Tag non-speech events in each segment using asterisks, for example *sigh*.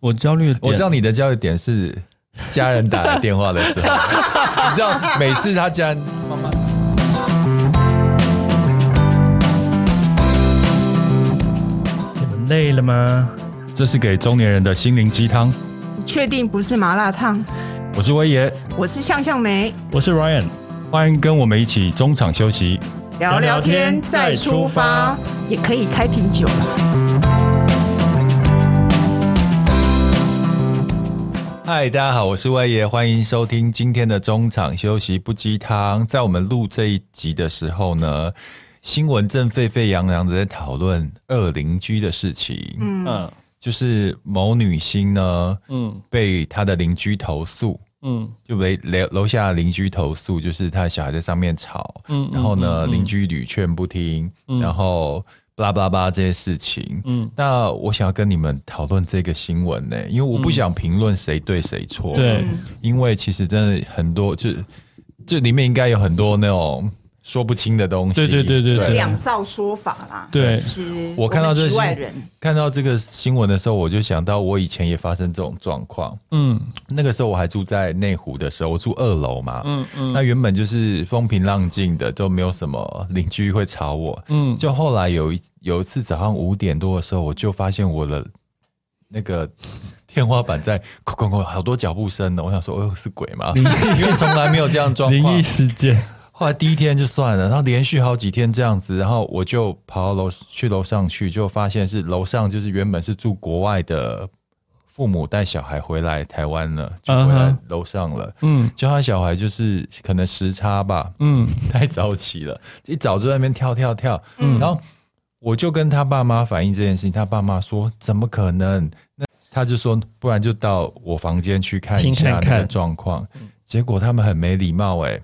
我焦虑，我知道你的焦虑点是家人打来电话的时候，*laughs* 你知道每次他家人妈妈，你们累了吗？这是给中年人的心灵鸡汤。你确定不是麻辣烫？我是威爷，我是向向梅，我是 Ryan，欢迎跟我们一起中场休息，聊聊天再出发，也可以开瓶酒了。嗨，大家好，我是威爷，欢迎收听今天的中场休息不鸡汤。在我们录这一集的时候呢，新闻正沸沸扬扬的在讨论二邻居的事情。嗯，就是某女星呢，嗯，被她的邻居投诉，嗯，就被楼楼下邻居投诉，就是她的小孩在上面吵，嗯，然后呢，邻居屡劝不听，然后。巴拉巴这些事情，嗯，那我想要跟你们讨论这个新闻呢，因为我不想评论谁对谁错，对，因为其实真的很多，就这里面应该有很多那种。说不清的东西，对对对对，对，两造说法啦。对，是我看到这些看到这个新闻的时候，我就想到我以前也发生这种状况。嗯，那个时候我还住在内湖的时候，我住二楼嘛。嗯嗯，那原本就是风平浪静的，都没有什么邻居会吵我。嗯，就后来有一有一次早上五点多的时候，我就发现我的那个天花板在哐哐哐，好多脚步声呢。我想说，哦，是鬼吗？因为从来没有这样状况，灵异事件。后来第一天就算了，然后连续好几天这样子，然后我就跑到楼去楼上去，就发现是楼上就是原本是住国外的父母带小孩回来台湾了，就回来楼上了。嗯，就他小孩就是可能时差吧，嗯，太早起了，一早就在那边跳跳跳。嗯，然后我就跟他爸妈反映这件事情，他爸妈说怎么可能？那他就说不然就到我房间去看一下那个状况。结果他们很没礼貌哎、欸。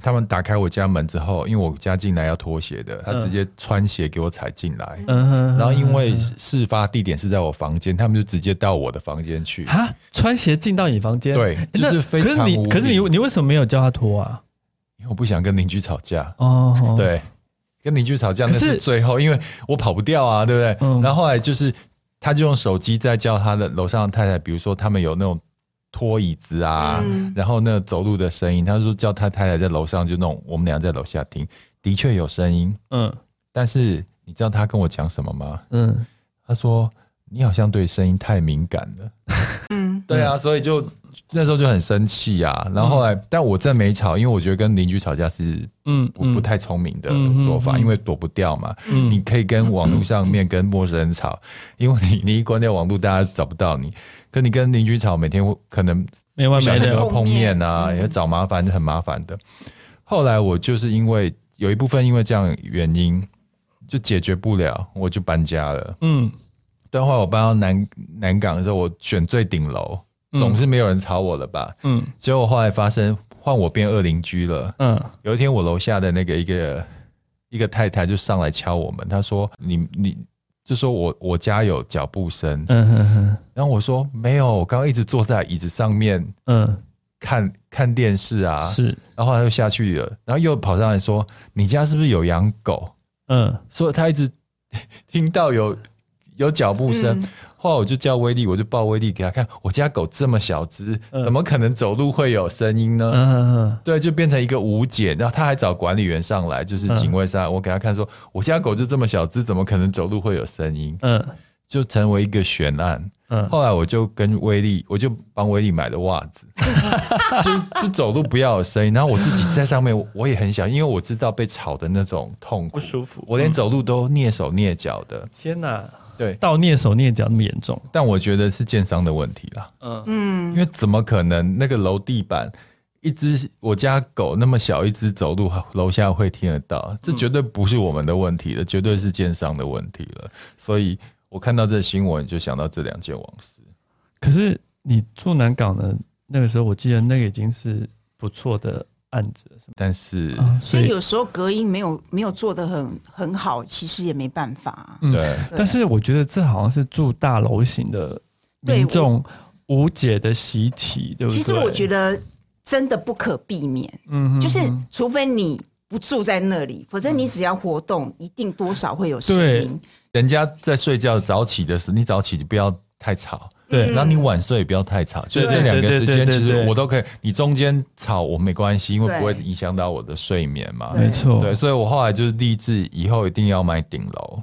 他们打开我家门之后，因为我家进来要脱鞋的，他直接穿鞋给我踩进来。嗯，然后因为事发地点是在我房间，他们就直接到我的房间去。啊，穿鞋进到你房间？对，就是非常。可是你，可是你，你为什么没有叫他脱啊？因为我不想跟邻居吵架。哦，对，跟邻居吵架那是最后，因为我跑不掉啊，对不对？嗯然后后来就是，他就用手机在叫他的楼上的太太，比如说他们有那种。拖椅子啊，嗯、然后那走路的声音，他说叫他太太在楼上就弄，我们俩在楼下听，的确有声音，嗯，但是你知道他跟我讲什么吗？嗯，他说你好像对声音太敏感了，*laughs* 嗯，*laughs* 对啊，所以就那时候就很生气啊，然后后来，嗯、但我真没吵，因为我觉得跟邻居吵架是嗯不不太聪明的做法，嗯嗯嗯、因为躲不掉嘛，嗯，你可以跟网络上面跟陌生人吵，因为你你一关掉网络，大家找不到你。跟你跟邻居吵，每天可能没完没了碰面啊，也找麻烦，就很麻烦的。后来我就是因为有一部分因为这样原因，就解决不了，我就搬家了。嗯，等会我搬到南南港的时候，我选最顶楼，总是没有人吵我了吧？嗯，结果后来发生换我变恶邻居了。嗯，有一天我楼下的那个一个一个太太就上来敲我们，她说：“你你。”就说我我家有脚步声，嗯哼哼，然后我说没有，我刚刚一直坐在椅子上面，嗯，看看电视啊，是，然后他就下去了，然后又跑上来说，你家是不是有养狗？嗯，所以他一直听到有有脚步声。嗯后来我就叫威力，我就抱威力给他看，我家狗这么小只，怎么可能走路会有声音呢？嗯、对，就变成一个无解。然后他还找管理员上来，就是警卫上来，我给他看说，我家狗就这么小只，怎么可能走路会有声音？嗯，就成为一个悬案。嗯，后来我就跟威力，我就帮威力买了袜子，*laughs* 就就走路不要有声音。然后我自己在上面，我也很小，因为我知道被吵的那种痛苦不舒服，我连走路都蹑手蹑脚的。天哪！对，到蹑手蹑脚那么严重，但我觉得是建商的问题啦。嗯嗯，因为怎么可能那个楼地板，一只我家狗那么小一只走路，楼下会听得到？这绝对不是我们的问题了，绝对是建商的问题了。所以我看到这新闻，就想到这两件往事。可是你住南港的那个时候，我记得那个已经是不错的。案子，但是所以有时候隔音没有没有做的很很好，其实也没办法。对，对，但是我觉得这好像是住大楼型的民众无解的习题，对不对？其实我觉得真的不可避免，嗯，就是除非你不住在那里，否则你只要活动，一定多少会有声音。人家在睡觉早起的时候，你早起就不要太吵。对，然后你晚睡也不要太吵，就是这两个时间，其实我都可以。你中间吵我没关系，因为不会影响到我的睡眠嘛。没错，对，所以我后来就是立志，以后一定要买顶楼。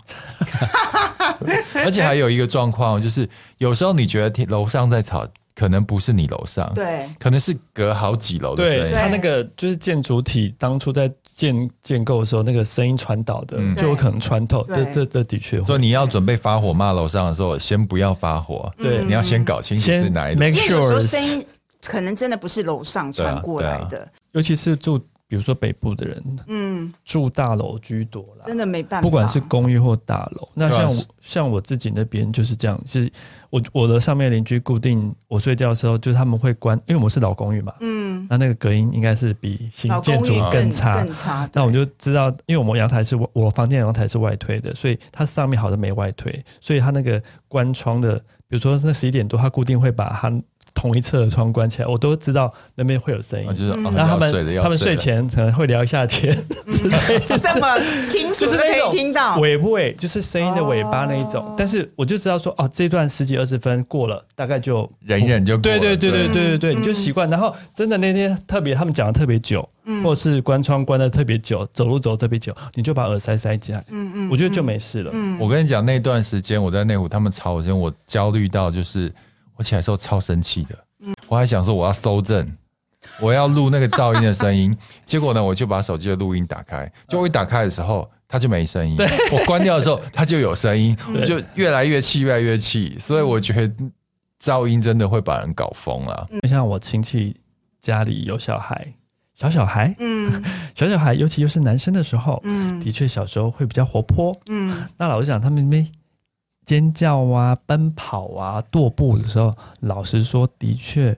*laughs* 而且还有一个状况，就是有时候你觉得楼上在吵。可能不是你楼上，对，可能是隔好几楼的声音。对，它那个就是建筑体当初在建建构的时候，那个声音传导的，就有可能穿透。这这这的确。所以你要准备发火骂楼上的时候，先不要发火。对，你要先搞清楚是哪一楼。因为有时候声音可能真的不是楼上传过来的，尤其是住。比如说北部的人，嗯，住大楼居多啦，真的没办法。不管是公寓或大楼，那像我像我自己那边就是这样，是我我的上面邻居固定我睡觉的时候，就是他们会关，因为我们是老公寓嘛，嗯，那那个隔音应该是比新建筑更差，更差。那我就知道，因为我们阳台是我房间阳台是外推的，所以它上面好像没外推，所以它那个关窗的，比如说那十一点多，它固定会把它。同一侧的窗关起来，我都知道那边会有声音。就是，然后他们他们睡前可能会聊一下天，这么清楚的 *laughs* 可以听到尾不尾，就是声音的尾巴那一种。但是我就知道说，哦，这段十几二十分过了，大概就忍忍就过了。对对对对对对对，你就习惯。然后真的那天特别，他们讲的特别久，或者是关窗关的特别久，走路走特别久，你就把耳塞塞起来。嗯嗯，我觉得就没事了。我跟你讲，那段时间我在内湖，他们吵我，我焦虑到就是。我起来的时候超生气的，我还想说我要搜证，我要录那个噪音的声音。结果呢，我就把手机的录音打开，就我一打开的时候，它就没声音。我关掉的时候，它就有声音，我就越来越气，越来越气。所以我觉得噪音真的会把人搞疯了。像我亲戚家里有小孩，小小孩，嗯，小小孩，尤其又是男生的时候，嗯，的确小时候会比较活泼，嗯。那老实讲，他们没。尖叫啊，奔跑啊，踱步的时候，老实说，的确。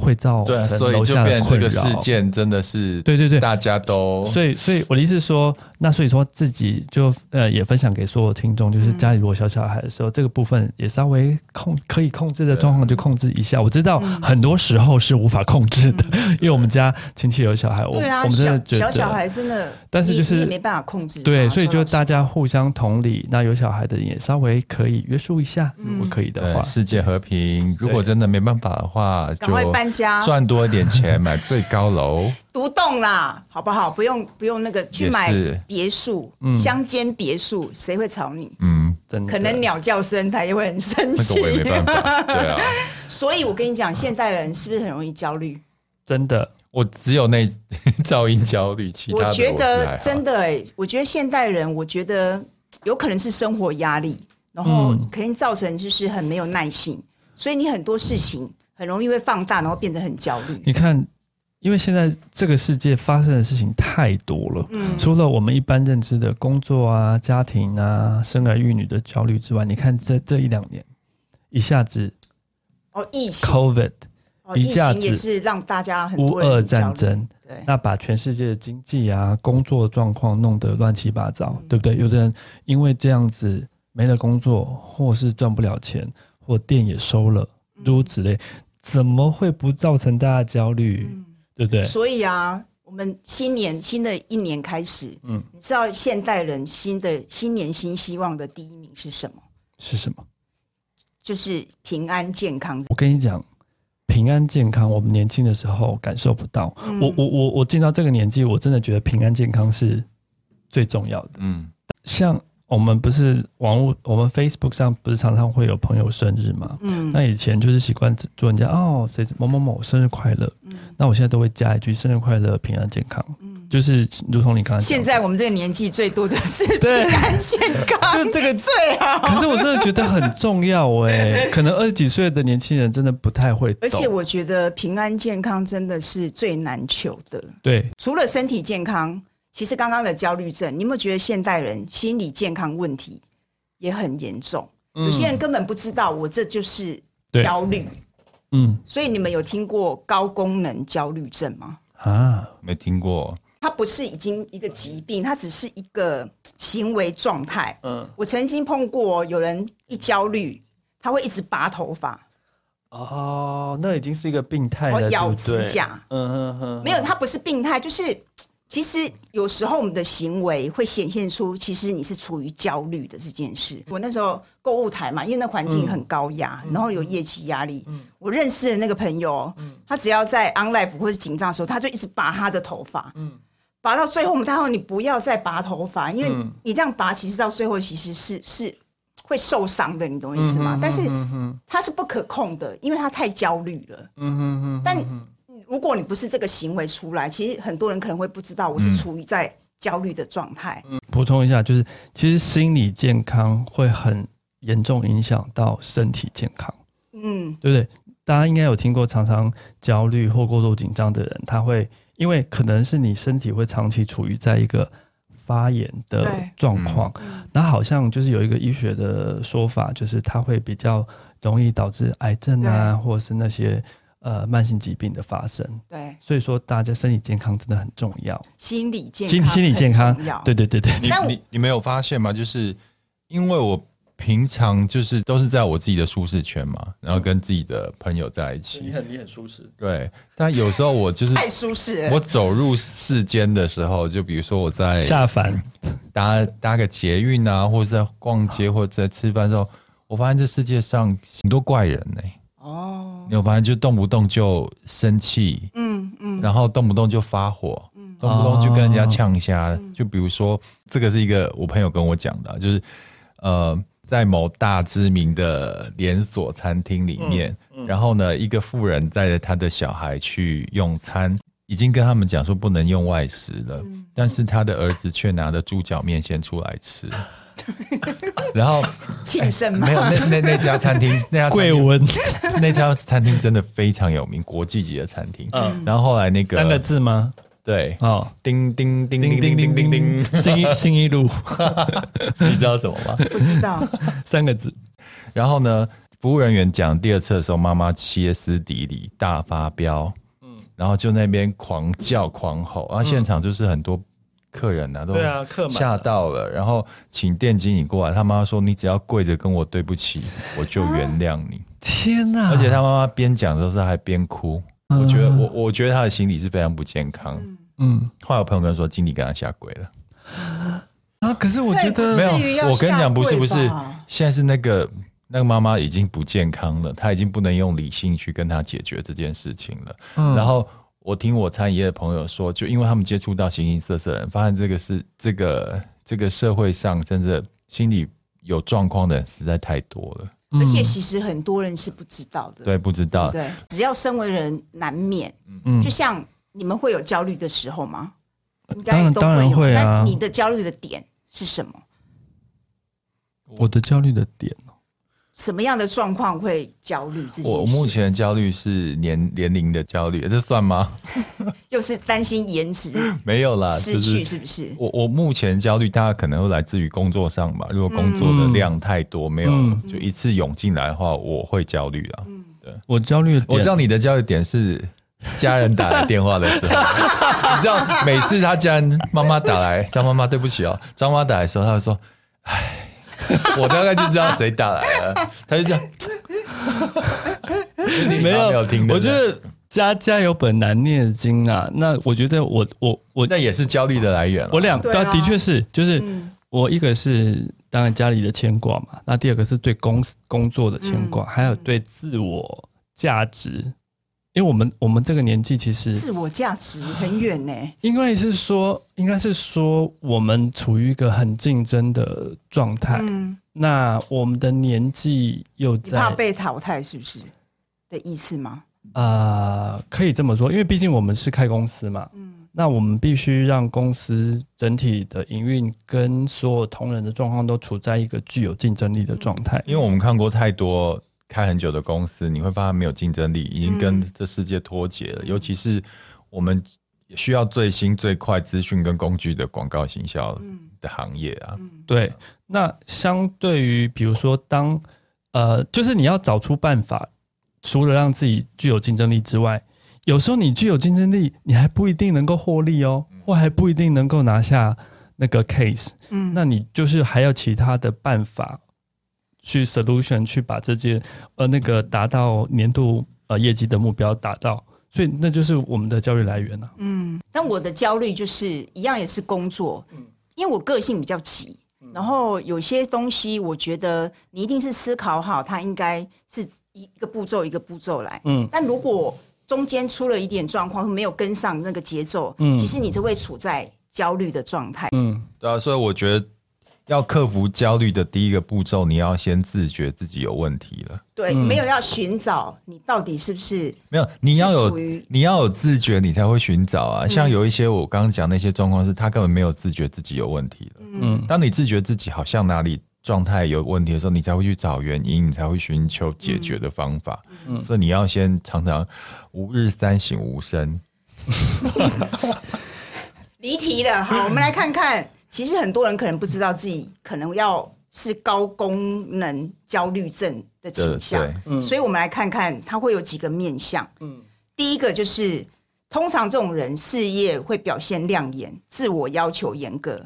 会造成楼下的困扰。事件真的是对对对，大家都所以所以我的意思是说，那所以说自己就呃也分享给所有听众，就是家里如果小小孩的时候，这个部分也稍微控可以控制的状况就控制一下。我知道很多时候是无法控制的，*laughs* 因为我们家亲戚有小孩，我我们真的觉得小小孩真的，但是就是没办法控制。对，所以就大家互相同理，那有小孩的也稍微可以约束一下，如果可以的话，世界和平。如果真的没办法的话，就家赚多一点钱买 *laughs* 最高楼，独栋啦，好不好？不用不用那个去买别墅，乡间别墅，谁会吵你？嗯，真的，可能鸟叫声他也会很生气。那个我也没办法，对啊。*laughs* 所以我跟你讲，现代人是不是很容易焦虑？真的，我只有那 *laughs* 噪音焦虑，其他的我觉得真的哎，我觉得现代人，我觉得有可能是生活压力，然后肯定造成就是很没有耐性，所以你很多事情。很容易会放大，然后变得很焦虑。你看，因为现在这个世界发生的事情太多了，嗯，除了我们一般认知的工作啊、家庭啊、生儿育女的焦虑之外，你看这这一两年，一下子哦，疫情，COVID，一下子也是让大家很乌俄战争，对，那把全世界的经济啊、工作状况弄得乱七八糟，对不对？有的人因为这样子没了工作，或是赚不了钱，或店也收了，诸如此类。怎么会不造成大家焦虑？嗯、对不对？所以啊，我们新年新的一年开始，嗯，你知道现代人新的新年新希望的第一名是什么？是什么？就是平安健康。我跟你讲，平安健康，我们年轻的时候感受不到。嗯、我我我我进到这个年纪，我真的觉得平安健康是最重要的。嗯，像。我们不是网络，我们 Facebook 上不是常常会有朋友生日嘛？嗯，那以前就是习惯祝人家哦，谁某某某生日快乐。嗯，那我现在都会加一句生日快乐，平安健康。嗯，就是如同你刚才。现在我们这个年纪最多的是平安健康，*laughs* 就这个最好。*laughs* 可是我真的觉得很重要哎，可能二十几岁的年轻人真的不太会。而且我觉得平安健康真的是最难求的。对，除了身体健康。其实刚刚的焦虑症，你有没有觉得现代人心理健康问题也很严重？嗯、有些人根本不知道我这就是焦虑。嗯，所以你们有听过高功能焦虑症吗？啊，没听过。它不是已经一个疾病，它只是一个行为状态。嗯，我曾经碰过有人一焦虑，他会一直拔头发。哦，那已经是一个病态了。我咬指甲。嗯嗯嗯，没有，它不是病态，就是。其实有时候我们的行为会显现出，其实你是处于焦虑的这件事。我那时候购物台嘛，因为那环境很高压，嗯、然后有业绩压力。嗯、我认识的那个朋友，嗯、他只要在 on live 或者紧张的时候，他就一直拔他的头发。嗯、拔到最后，我们他说你不要再拔头发，因为你这样拔，其实到最后其实是是会受伤的，你懂我意思吗？嗯、哼哼哼但是他是不可控的，因为他太焦虑了。嗯哼哼哼但如果你不是这个行为出来，其实很多人可能会不知道我是处于在焦虑的状态。嗯，补充一下，就是其实心理健康会很严重影响到身体健康。嗯，对不对？大家应该有听过，常常焦虑或过度紧张的人，他会因为可能是你身体会长期处于在一个发炎的状况，那好像就是有一个医学的说法，就是它会比较容易导致癌症啊，或者是那些。呃，慢性疾病的发生，对，所以说大家身体健康真的很重要，心理健心心理健康，对对对对。你你你没有发现吗？就是因为我平常就是都是在我自己的舒适圈嘛，然后跟自己的朋友在一起，你很你很舒适，对。但有时候我就是太舒适，我走入世间的时候，就比如说我在下凡。搭搭个捷运啊，或者在逛街或者在吃饭的时候，我发现这世界上很多怪人呢、欸。哦，有反正就动不动就生气，嗯嗯，然后动不动就发火，嗯，动不动就跟人家呛瞎。哦、就比如说，这个是一个我朋友跟我讲的，就是呃，在某大知名的连锁餐厅里面，嗯嗯、然后呢，一个妇人带着他的小孩去用餐，已经跟他们讲说不能用外食了，嗯、但是他的儿子却拿着猪脚面先出来吃。然后庆生吗？没有，那那那家餐厅，那家贵温，*laughs* 那家餐厅真的非常有名，国际级的餐厅。嗯，然后后来那个三个字吗？对，哦，叮叮叮叮叮叮叮叮，信义信义路，*laughs* 你知道什么吗？不知道，*laughs* 三个字。然后呢，服务人员讲第二次的时候，妈妈歇斯底里，大发飙，嗯，然后就那边狂叫狂吼，然后现场就是很多。客人呐、啊，都吓到了，然后请店经理过来。他妈妈说：“你只要跪着跟我对不起，*laughs* 我就原谅你。”天哪！而且他妈妈边讲的时候还边哭。我觉得我我觉得他的心理是非常不健康。嗯，后来我朋友跟他说，经理跟他下跪了。啊！可是我觉得没有，我跟你讲，不是不是，现在是那个那个妈妈已经不健康了，她已经不能用理性去跟他解决这件事情了。嗯，然后。我听我餐饮业的朋友说，就因为他们接触到形形色色的人，发现这个是这个这个社会上真的心理有状况的人实在太多了，而且其实很多人是不知道的。对，不知道。对，只要身为人，难免。嗯，就像你们会有焦虑的时候吗？应该都会有。当然会啊。那你的焦虑的点是什么？我的焦虑的点。什么样的状况会焦虑？自己我目前的焦虑是年年龄的焦虑，这算吗？*laughs* 又是担心颜值 *laughs* 没有啦，失去是不是？我我目前焦虑，大家可能会来自于工作上吧。如果工作的量太多，嗯、没有就一次涌进来的话，我会焦虑啊。嗯，对，我焦虑，我知道你的焦虑点是家人打来电话的时候，*laughs* 你知道每次他家人妈妈打来，张妈妈对不起哦，张妈打来的时候，他会说，唉。*laughs* 我大概就知道谁打来了，他就这样。你 *laughs* 没有，没有听，我觉得家家有本难念的经啊。那我觉得我我我那也是焦虑的来源。我两，个啊，的确是，就是我一个是当然家里的牵挂嘛，那第二个是对公工作的牵挂，还有对自我价值。因为我们我们这个年纪其实自我价值很远呢。因为是说，应该是说，我们处于一个很竞争的状态。嗯，那我们的年纪又在怕被淘汰，是不是的意思吗？啊、呃，可以这么说，因为毕竟我们是开公司嘛。嗯，那我们必须让公司整体的营运跟所有同仁的状况都处在一个具有竞争力的状态。因为我们看过太多。开很久的公司，你会发现没有竞争力，已经跟这世界脱节了。嗯、尤其是我们需要最新最快资讯跟工具的广告行销的行业啊。嗯、对，那相对于比如说当，呃，就是你要找出办法，除了让自己具有竞争力之外，有时候你具有竞争力，你还不一定能够获利哦，或还不一定能够拿下那个 case。嗯，那你就是还有其他的办法。去 solution 去把这件呃那个达到年度呃业绩的目标达到，所以那就是我们的焦虑来源了。嗯，但我的焦虑就是一样，也是工作，嗯因为我个性比较急，然后有些东西我觉得你一定是思考好，它应该是一个步骤一个步骤来。嗯，但如果中间出了一点状况，没有跟上那个节奏，嗯，其实你就会处在焦虑的状态。嗯，对啊，所以我觉得要克服焦虑的第一个步骤，你要先自觉自己有问题了。对，没有要寻找你到底是不是没有，你要有你要有自觉，你才会寻找啊。像有一些我刚刚讲那些状况，是他根本没有自觉自己有问题了。嗯，当你自觉自己好像哪里。状态有问题的时候，你才会去找原因，你才会寻求解决的方法。嗯，所以你要先常常吾日三省吾身。*laughs* 离题了，好，我们来看看。其实很多人可能不知道自己可能要是高功能焦虑症的倾向。嗯，所以我们来看看它会有几个面向。嗯，第一个就是通常这种人事业会表现亮眼，自我要求严格。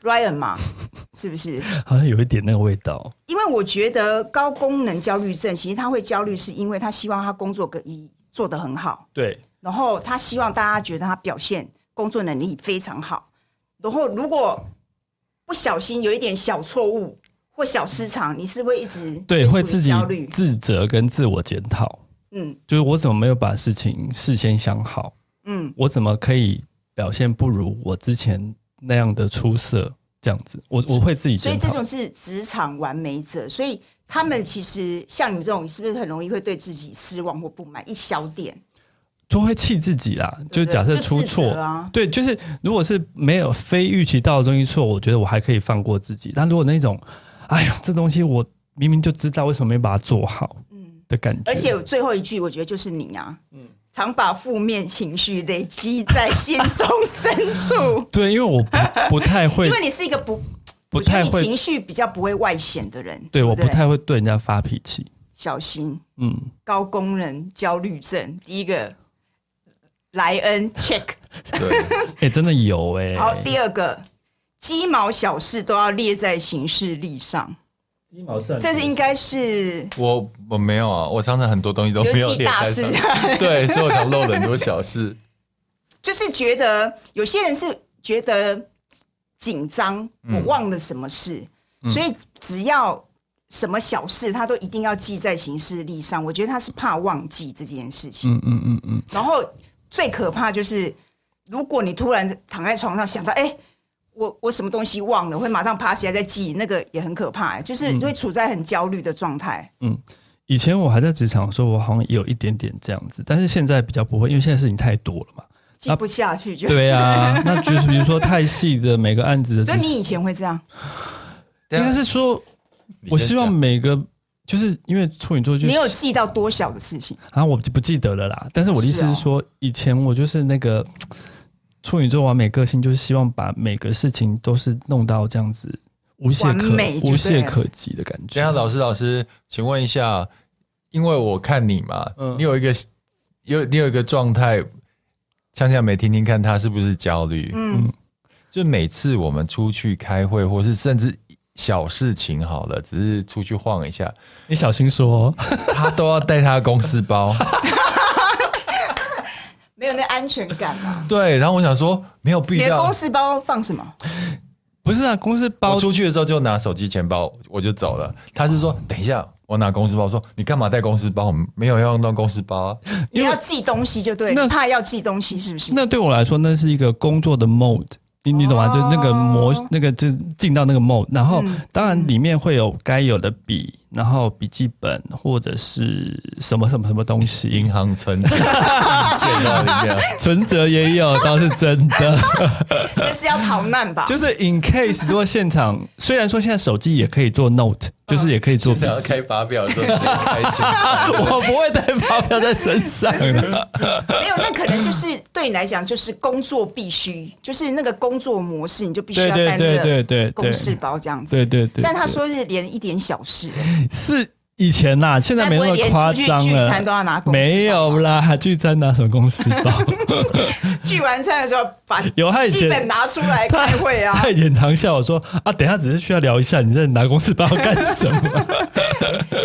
Ryan 嘛，*laughs* 是不是？好像有一点那个味道。因为我觉得高功能焦虑症，其实他会焦虑，是因为他希望他工作可以做得很好。对。然后他希望大家觉得他表现工作能力非常好。然后如果不小心有一点小错误或小失常，你是会一直对会自己焦虑、自责跟自我检讨。嗯，就是我怎么没有把事情事先想好？嗯，我怎么可以表现不如我之前？那样的出色，这样子，我我会自己。所以这种是职场完美者，所以他们其实像你们这种，是不是很容易会对自己失望或不满？一小点就会气自己啦。就假设出错啊，对，就是如果是没有非预期到的东西错，我觉得我还可以放过自己。但如果那种，哎呀，这东西我明明就知道，为什么没把它做好？嗯，的感觉。而且最后一句，我觉得就是你啊，嗯。常把负面情绪累积在心中深处。*laughs* 对，因为我不 *laughs* 不太会，因为你是一个不不太会情绪比较不会外显的人。对，我不太会对人家发脾气。小心，嗯，高功能焦虑症，第一个莱恩 check。对，哎、*laughs* 欸，真的有哎、欸。好，第二个鸡毛小事都要列在行事历上。鸡毛蒜皮，这是应该是我我没有啊，我常常很多东西都没有列大事，*laughs* 对，所以我常漏了很多小事。就是觉得有些人是觉得紧张，我忘了什么事，嗯、所以只要什么小事，他都一定要记在行事历上。我觉得他是怕忘记这件事情。嗯嗯嗯嗯。然后最可怕就是，如果你突然躺在床上想到，哎。我我什么东西忘了，会马上爬起来再记，那个也很可怕，就是会处在很焦虑的状态。嗯，以前我还在职场的时候，我好像也有一点点这样子，但是现在比较不会，因为现在事情太多了嘛，记不下去就。对啊，*laughs* 那就是比如说太细的每个案子的，*laughs* 所以你以前会这样？应该是说，我希望每个就是因为处女座就，你有记到多小的事情啊？我就不记得了啦。但是我的意思是说，以前我就是那个。*tsk* 处女座完美个性就是希望把每个事情都是弄到这样子无懈可无懈可击的感觉。等下，老师，老师，请问一下，因为我看你嘛，嗯、你有一个有你有一个状态，想想没听听看，他是不是焦虑？嗯，就每次我们出去开会，或是甚至小事情好了，只是出去晃一下，你小心说、哦，他都要带他的公司包。*laughs* 没有那安全感嘛？对，然后我想说没有必要。你的公司包放什么？不是啊，公司包我出去的时候就拿手机、钱包，我就走了。他是说等一下，我拿公司包。说你干嘛带公司包？我没有要用到公司包啊。你要寄东西就对，那怕要寄东西是不是？那对我来说，那是一个工作的 mode。你你懂吗？就那个模，那个就进到那个 mode，然后当然里面会有该有的笔，然后笔记本或者是什么什么什么东西，银行存折，*laughs* 存折也有，倒是真的。*laughs* 那是要逃难吧？就是 in case 如果现场，虽然说现在手机也可以做 note。就是也可以做，*laughs* 要开发票的时候直接开钱。*laughs* 我不会带发票在身上的。没有，那可能就是对你来讲，就是工作必须，就是那个工作模式，你就必须要带那个公事包这样子。对对对。但他说是连一点小事是。以前呐、啊，现在没那么夸张了。聚餐都要拿公事包，没有啦，聚餐拿什么公司包？*laughs* 聚完餐的时候把 *laughs* 有他基本拿出来开会啊。*laughs* 他以前常笑我说啊，等一下只是需要聊一下，你在拿公司包干什么？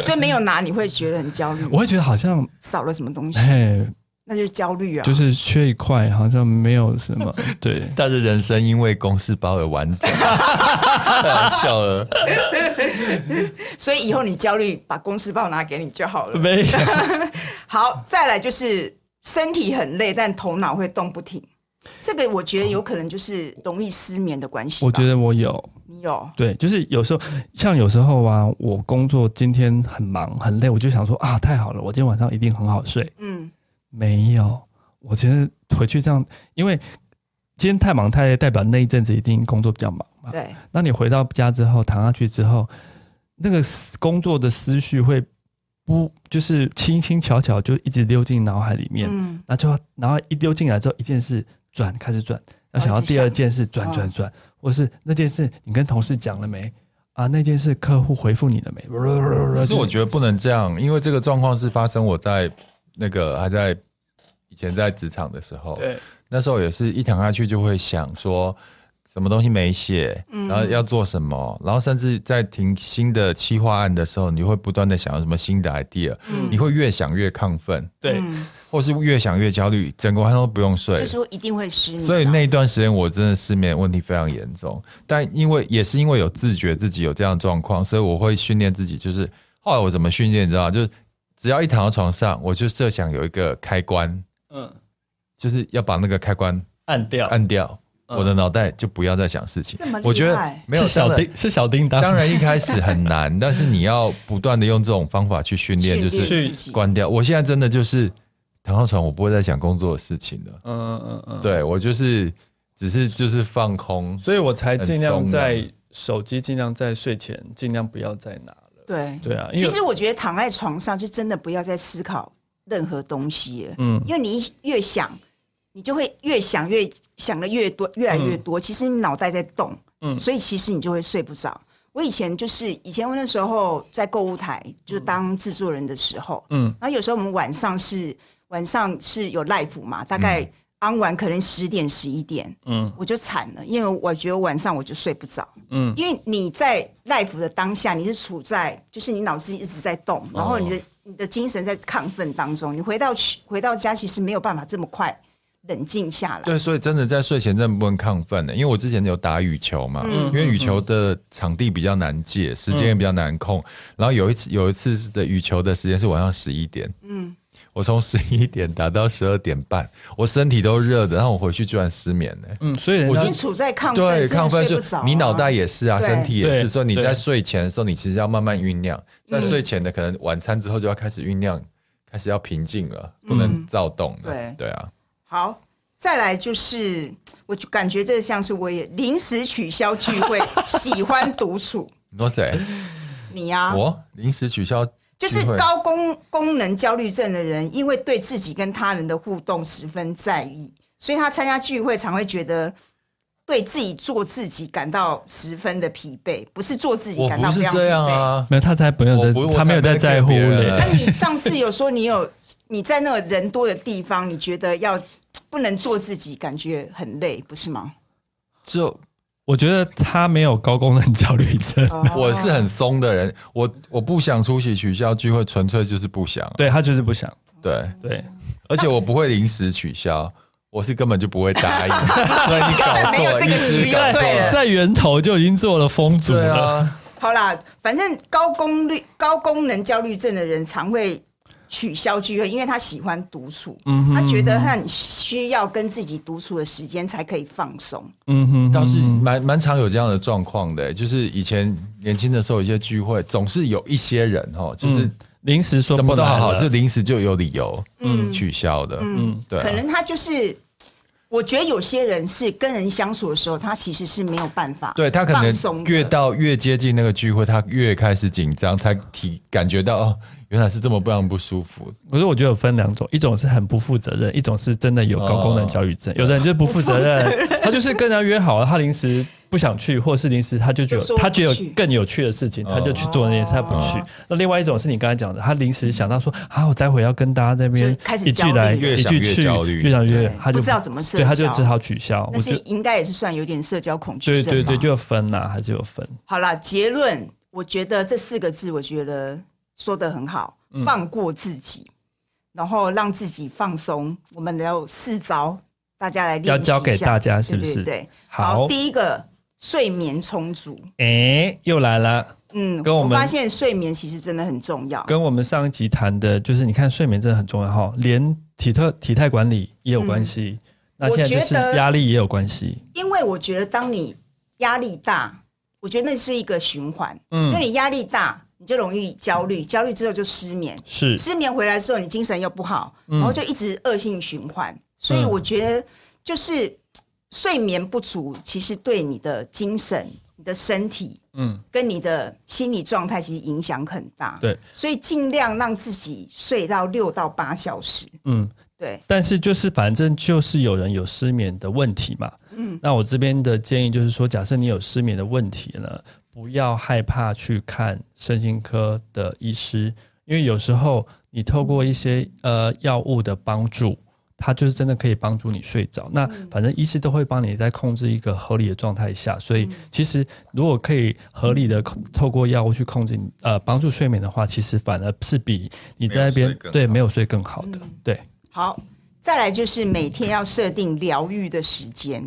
所以没有拿，你会觉得很焦虑。我会觉得好像少了什么东西。哎，那就是焦虑啊，就是缺一块，好像没有什么。对，但是人生因为公事包而完整，太好笑了。*laughs* 所以以后你焦虑，把公司报拿给你就好了。没有。*laughs* 好，再来就是身体很累，但头脑会动不停。这个我觉得有可能就是容易失眠的关系。我觉得我有，你有？对，就是有时候像有时候啊，我工作今天很忙很累，我就想说啊，太好了，我今天晚上一定很好睡。嗯。没有，我其实回去这样，因为今天太忙太累，代表那一阵子一定工作比较忙嘛。对。那你回到家之后躺下去之后，那个工作的思绪会不就是轻轻巧巧就一直溜进脑海里面。嗯。那就然后一溜进来之后，一件事转开始转，要想到第二件事转转转，或是那件事你跟同事讲了没啊？那件事客户回复你了没？可是我觉得不能这样，因为这个状况是发生我在。那个还在以前在职场的时候，对，那时候也是一躺下去就会想说，什么东西没写，然后要做什么，然后甚至在停新的企划案的时候，你会不断的想要什么新的 idea，你会越想越亢奋，对，或是越想越焦虑，整个晚上都不用睡，就是说一定会失眠。所以那一段时间我真的失眠问题非常严重，但因为也是因为有自觉自己有这样的状况，所以我会训练自己，就是后来我怎么训练，你知道吗？就是。只要一躺到床上，我就设想有一个开关，嗯，就是要把那个开关按掉，按掉，我的脑袋就不要再想事情。这么。我觉得没有是小叮，是小叮当。当然一开始很难，*laughs* 但是你要不断的用这种方法去训练，就是关掉。我现在真的就是躺上床，我不会再想工作的事情了。嗯嗯嗯，对，我就是只是就是放空，所以我才尽量在手机，尽量在睡前尽量不要再拿了。对对啊，其实我觉得躺在床上就真的不要再思考任何东西，嗯，因为你越想，你就会越想越想的越多，越来越多。嗯、其实你脑袋在动，嗯，所以其实你就会睡不着。我以前就是以前我那时候在购物台就当制作人的时候，嗯，然后有时候我们晚上是晚上是有 live 嘛，大概、安完可能十点十一点，嗯，我就惨了，因为我觉得晚上我就睡不着，嗯，因为你在 live 的当下，你是处在就是你脑子一直在动，然后你的你的精神在亢奋当中，你回到去回到家，其实没有办法这么快冷静下来。对，所以真的在睡前真的不能亢奋的，因为我之前有打羽球嘛，嗯，因为羽球的场地比较难借，时间也比较难控，然后有一次有一次的羽球的时间是晚上十一点，嗯。我从十一点打到十二点半，我身体都热的，然后我回去居然失眠呢。嗯，所以我是处在亢奋，对，亢奋就你脑袋也是啊，身体也是。所以你在睡前的时候，你其实要慢慢酝酿。在睡前的可能晚餐之后就要开始酝酿，开始要平静了，不能躁动。对对啊。好，再来就是，我就感觉这像是我也临时取消聚会，*laughs* 喜欢独处。你说谁？你呀？我临时取消。就是高功功能焦虑症的人，因为对自己跟他人的互动十分在意，所以他参加聚会常会觉得对自己做自己感到十分的疲惫，不是做自己感到非常疲惫。这样啊，没有，他才不用在，他没有在在乎。那你上次有说你有你在那个人多的地方，你觉得要不能做自己，感觉很累，不是吗？就。我觉得他没有高功能焦虑症，我是很松的人，我我不想出席取消聚会，纯粹就是不想，对他就是不想，对对，而且我不会临时取消，我是根本就不会答应，*laughs* 所以你搞错，这个需要对，在源头就已经做了风阻了。啊、好啦，反正高功率高功能焦虑症的人常会。取消聚会，因为他喜欢独处，嗯、哼他觉得他很需要跟自己独处的时间才可以放松。嗯哼，倒是蛮蛮常有这样的状况的，就是以前年轻的时候，一些聚会总是有一些人哈，就是临时说什么都好好，就临时就有理由嗯。取消的，嗯，嗯对、啊，可能他就是。我觉得有些人是跟人相处的时候，他其实是没有办法。对，他可能越到越接近那个聚会，他越开始紧张，才体感觉到哦，原来是这么不让不舒服。可是我觉得有分两种，一种是很不负责任，一种是真的有高功能焦虑症。哦、有的人就是不负责任，*laughs* 他就是跟人家约好了，他临时。不想去，或是临时，他就觉得他觉得有更有趣的事情，他就去做那件事，他不去。那另外一种是你刚才讲的，他临时想到说啊，我待会要跟大家在那边一句来一句去，越想越他就不知道怎么社交，对，他就只好取消。但是应该也是算有点社交恐惧症。对对对，就有分呐，还是有分。好了，结论，我觉得这四个字，我觉得说的很好，放过自己。然后让自己放松。我们有四招，大家来练习一下，要教给大家，是不是？对，对，对，好，好，第一个睡眠充足。哎，又来了。嗯，跟我们我发现睡眠其实真的很重要。跟我们上一集谈的，就是你看睡眠真的很重要哈，连体特体态管理也有关系。嗯、那现在就是压力也有关系。因为我觉得当你压力大，我觉得那是一个循环。嗯，就你压力大，你就容易焦虑，焦虑之后就失眠，是失眠回来之后你精神又不好，然后就一直恶性循环。嗯、所以我觉得就是睡眠不足，其实对你的精神。你的身体，嗯，跟你的心理状态其实影响很大，对，所以尽量让自己睡到六到八小时，嗯，对。但是就是反正就是有人有失眠的问题嘛，嗯，那我这边的建议就是说，假设你有失眠的问题呢，不要害怕去看身心科的医师，因为有时候你透过一些呃药物的帮助。它就是真的可以帮助你睡着。那反正医师都会帮你在控制一个合理的状态下，所以其实如果可以合理的透过药物去控制你呃帮助睡眠的话，其实反而是比你在那边对没有睡更好的。对，好，再来就是每天要设定疗愈的时间。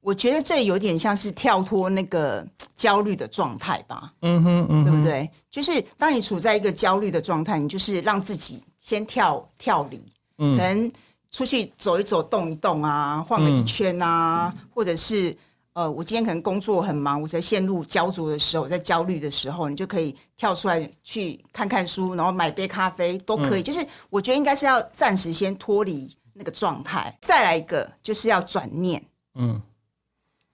嗯，我觉得这有点像是跳脱那个焦虑的状态吧。嗯哼，嗯哼，对不对？就是当你处在一个焦虑的状态，你就是让自己先跳跳离。可能出去走一走、动一动啊，晃个一圈啊，嗯、或者是呃，我今天可能工作很忙，我在陷入焦灼的时候，在焦虑的时候，你就可以跳出来去看看书，然后买杯咖啡都可以。嗯、就是我觉得应该是要暂时先脱离那个状态，再来一个就是要转念。嗯，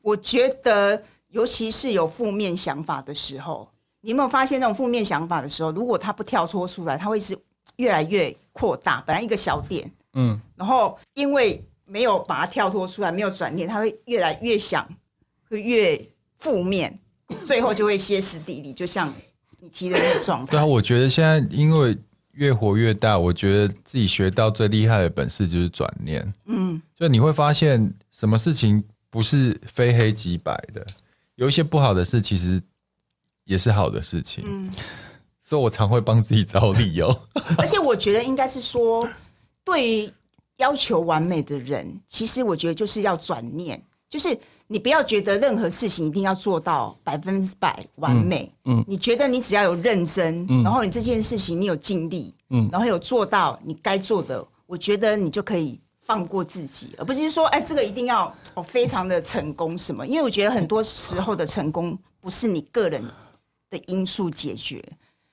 我觉得尤其是有负面想法的时候，你有没有发现那种负面想法的时候，如果他不跳脱出来，他会是。越来越扩大，本来一个小点，嗯，然后因为没有把它跳脱出来，没有转念，他会越来越想，会越负面，最后就会歇斯底里，就像你提的那个状态。对啊，我觉得现在因为越活越大，我觉得自己学到最厉害的本事就是转念。嗯，就你会发现什么事情不是非黑即白的，有一些不好的事其实也是好的事情。嗯。所以我常会帮自己找理由，*laughs* 而且我觉得应该是说，对于要求完美的人，其实我觉得就是要转念，就是你不要觉得任何事情一定要做到百分之百完美，嗯，嗯，你觉得你只要有认真，嗯，然后你这件事情你有尽力，嗯，然后有做到你该做的，我觉得你就可以放过自己，而不是说，哎，这个一定要哦非常的成功什么？因为我觉得很多时候的成功不是你个人的因素解决。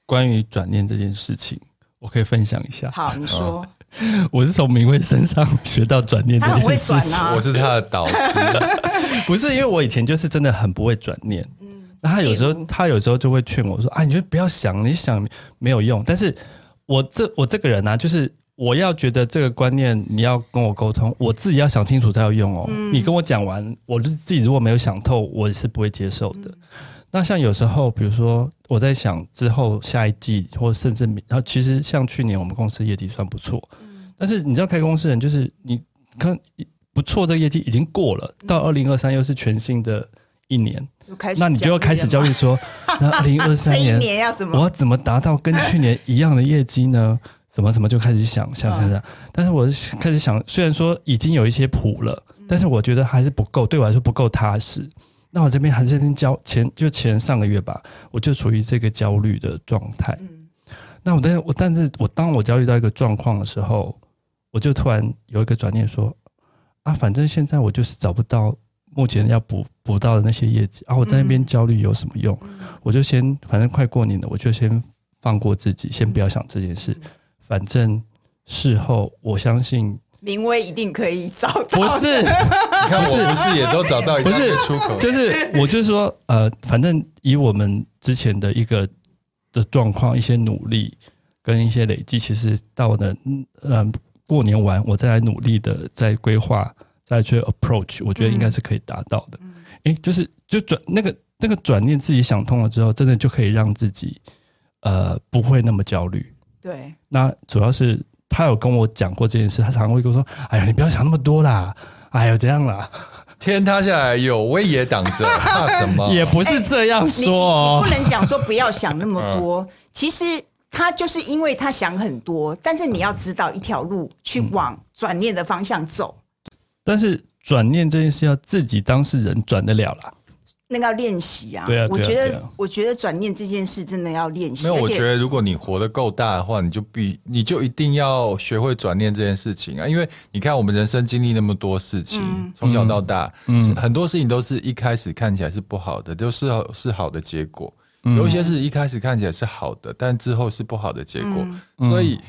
关于转念这件事情，我可以分享一下。好，你说。*laughs* 我是从明慧身上学到转念这件事情。啊、我是他的导师，*laughs* 不是因为我以前就是真的很不会转念。嗯，那他有时候他有时候就会劝我说：“啊，你就不要想，你想没有用。”但是我这我这个人呢、啊，就是我要觉得这个观念你要跟我沟通，我自己要想清楚才有用哦。嗯、你跟我讲完，我就自己如果没有想透，我是不会接受的。嗯。那像有时候，比如说我在想之后下一季，或甚至然后其实像去年我们公司业绩算不错，嗯，但是你知道开公司人就是你看不错的业绩已经过了，到二零二三又是全新的一年，那你就要开始焦虑说，那二零二三年 *laughs* 我要怎么达到跟去年一样的业绩呢？什么什么就开始想想想想，但是我开始想，虽然说已经有一些谱了，但是我觉得还是不够，对我来说不够踏实。那我这边还是这边焦前就前上个月吧，我就处于这个焦虑的状态。嗯、那我但是我但是我当我焦虑到一个状况的时候，我就突然有一个转念说啊，反正现在我就是找不到目前要补补到的那些业绩啊，我在那边焦虑有什么用？嗯、我就先反正快过年了，我就先放过自己，先不要想这件事。嗯、反正事后我相信。明威一定可以找到。不是，*laughs* 你看我不是也都找到一个出口？就是我就是说，呃，反正以我们之前的一个的状况，一些努力跟一些累积，其实到的嗯、呃、过年完，我再来努力的再规划，再去 approach，我觉得应该是可以达到的。哎、嗯，就是就转那个那个转念，自己想通了之后，真的就可以让自己呃不会那么焦虑。对，那主要是。他有跟我讲过这件事，他常常会跟我说：“哎呀，你不要想那么多啦，哎呀，这样啦，天塌下来有威爷挡着，*laughs* 怕什么？也不是这样说，哦，欸，你，你不能讲说不要想那么多。嗯，其实他就是因为他想很多，但是你要知道一条路去往转念的方向走。但是转念这件事要自己当事人转得了啦。那个要练习啊！对啊，我觉得，我觉得转念这件事真的要练习。没有，我觉得如果你活得够大的话，你就必你就一定要学会转念这件事情啊！因为你看，我们人生经历那么多事情，从小到大，嗯，很多事情都是一开始看起来是不好的，都是是好的结果。有一些是一开始看起来是好的，但之后是不好的结果，所以。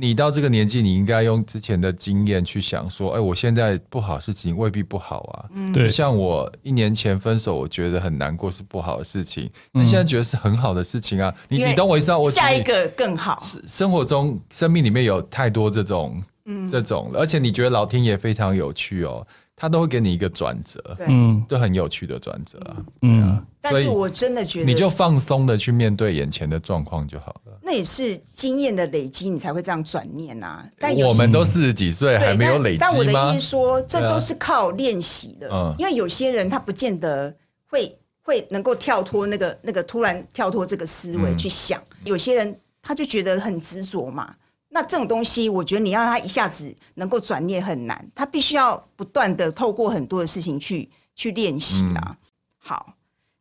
你到这个年纪，你应该用之前的经验去想说，哎，我现在不好事情未必不好啊。嗯，对。像我一年前分手，我觉得很难过，是不好的事情。那现在觉得是很好的事情啊。你你懂我意思啊？我下一个更好。生活中，生命里面有太多这种，嗯，这种，而且你觉得老天爷非常有趣哦。他都会给你一个转折，嗯，都很有趣的转折啊，嗯，但是我真的觉得，你就放松的去面对眼前的状况就好了。那也是经验的累积，你才会这样转念啊。但我们都四十几岁还没有累积吗？但我的意思说，这都是靠练习的。嗯，因为有些人他不见得会会能够跳脱那个那个突然跳脱这个思维去想，有些人他就觉得很执着嘛。那这种东西，我觉得你要他一下子能够转念很难，他必须要不断的透过很多的事情去去练习啊。嗯、好，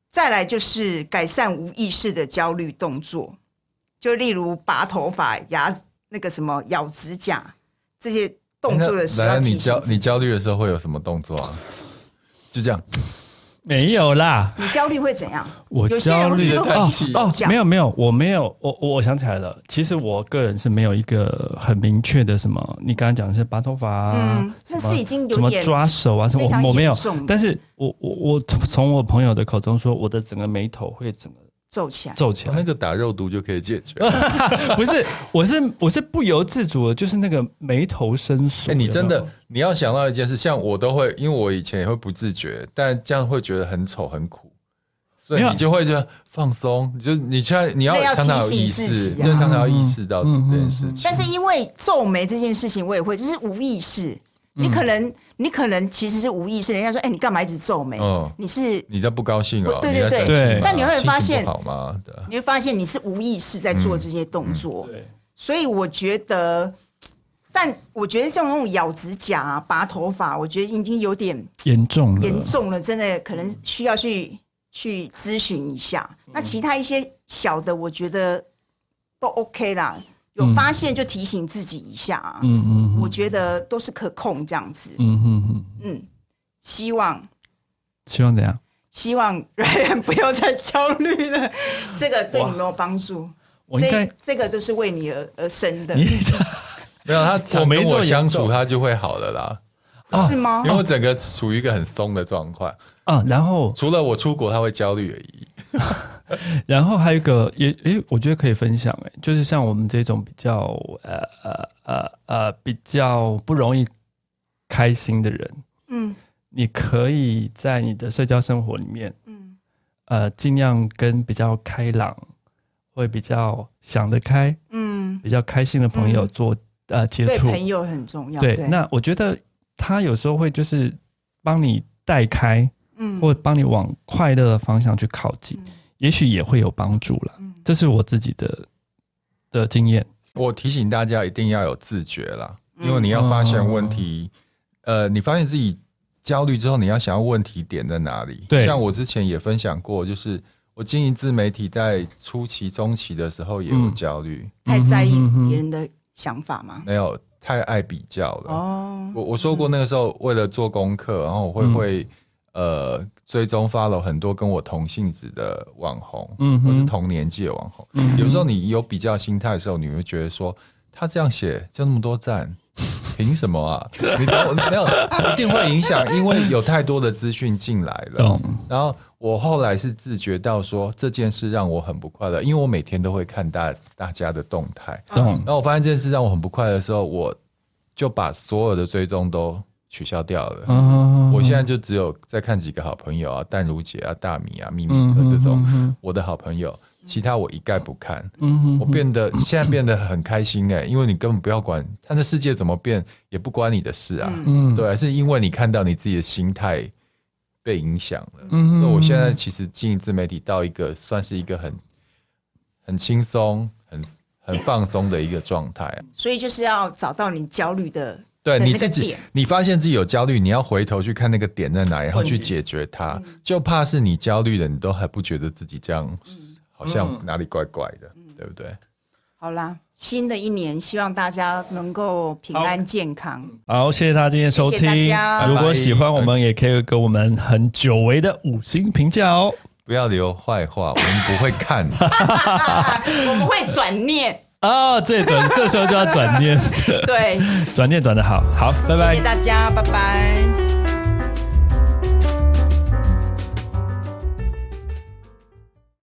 再来就是改善无意识的焦虑动作，就例如拔头发、牙那个什么咬指甲这些动作的时候，你焦你焦虑的时候会有什么动作啊？就这样。没有啦，你焦虑会怎样？我焦虑的哦哦，没有没有，我没有，我我我想起来了。其实我个人是没有一个很明确的什么，你刚刚讲的是拔头发啊，那是已经有什么抓手啊什么，我没有。但是我我我从我朋友的口中说，我的整个眉头会整个。皱起来，皱起来，那个打肉毒就可以解决。*laughs* 不是，我是我是不由自主的，就是那个眉头深锁。哎，你真的你要想到一件事，像我都会，因为我以前也会不自觉，但这样会觉得很丑很苦，所以你就会就放松，就你现在你要常常有意识，就常常要意识到这件事情。但是因为皱眉这件事情，我也会，就是无意识。你可能，你可能其实是无意识。人家说，哎，你干嘛一直皱眉？你是你在不高兴哦？对对对。但你会发现，好吗？你会发现你是无意识在做这些动作。对。所以我觉得，但我觉得像那种咬指甲啊、拔头发，我觉得已经有点严重了，严重了，真的可能需要去去咨询一下。那其他一些小的，我觉得都 OK 啦。有发现就提醒自己一下啊，嗯嗯，我觉得都是可控这样子，嗯嗯嗯。嗯，希望。希望怎样？希望 *laughs* Ryan 不要再焦虑了，这个对你没有帮助。我应该这个都是为你而而生的，*laughs* 没有他我跟我相处，他就会好了啦，是吗？因为我整个处于一个很松的状况啊，然后除了我出国他会焦虑而已。*laughs* 然后还有一个也诶，我觉得可以分享诶，就是像我们这种比较呃呃呃呃比较不容易开心的人，嗯，你可以在你的社交生活里面，嗯，呃，尽量跟比较开朗，会比较想得开，嗯，比较开心的朋友做呃接触，朋友很重要。对，那我觉得他有时候会就是帮你带开，嗯，或者帮你往快乐的方向去靠近。也许也会有帮助了，这是我自己的的经验。我提醒大家一定要有自觉啦，因为你要发现问题，呃，你发现自己焦虑之后，你要想要问题点在哪里。对，像我之前也分享过，就是我经营自媒体在初期、中期的时候也有焦虑，太在意别人的想法吗？没有，太爱比较了。哦，我我说过那个时候为了做功课，然后我会会。呃，追踪 follow 很多跟我同性子的网红，嗯，或是同年纪的网红。嗯，有时候你有比较心态的时候，你会觉得说，他这样写就那么多赞，*laughs* 凭什么啊？你没有，一定会影响，因为有太多的资讯进来了。然后我后来是自觉到说，这件事让我很不快乐，因为我每天都会看大大家的动态。懂然后我发现这件事让我很不快乐的时候，我就把所有的追踪都。取消掉了，嗯、我现在就只有在看几个好朋友啊，淡如姐啊、大米啊、秘密的这种、嗯嗯、我的好朋友，其他我一概不看。嗯、我变得现在变得很开心哎、欸，因为你根本不要管他的世界怎么变，也不关你的事啊。嗯、对，是因为你看到你自己的心态被影响了。嗯，所以我现在其实经营自媒体到一个算是一个很很轻松、很很放松的一个状态。所以就是要找到你焦虑的。对你自己，你发现自己有焦虑，你要回头去看那个点在哪，然后去解决它。就怕是你焦虑的，你都还不觉得自己这样，好像哪里怪怪的，对不对？好啦，新的一年希望大家能够平安健康。好，谢谢大家今天收听。谢谢大家。如果喜欢我们，也可以给我们很久违的五星评价哦。不要留坏话，我们不会看。*laughs* *laughs* 我们会转念。哦，这转这时候就要转念，*laughs* 对，转念转的好，好，拜拜，谢谢大家，拜拜。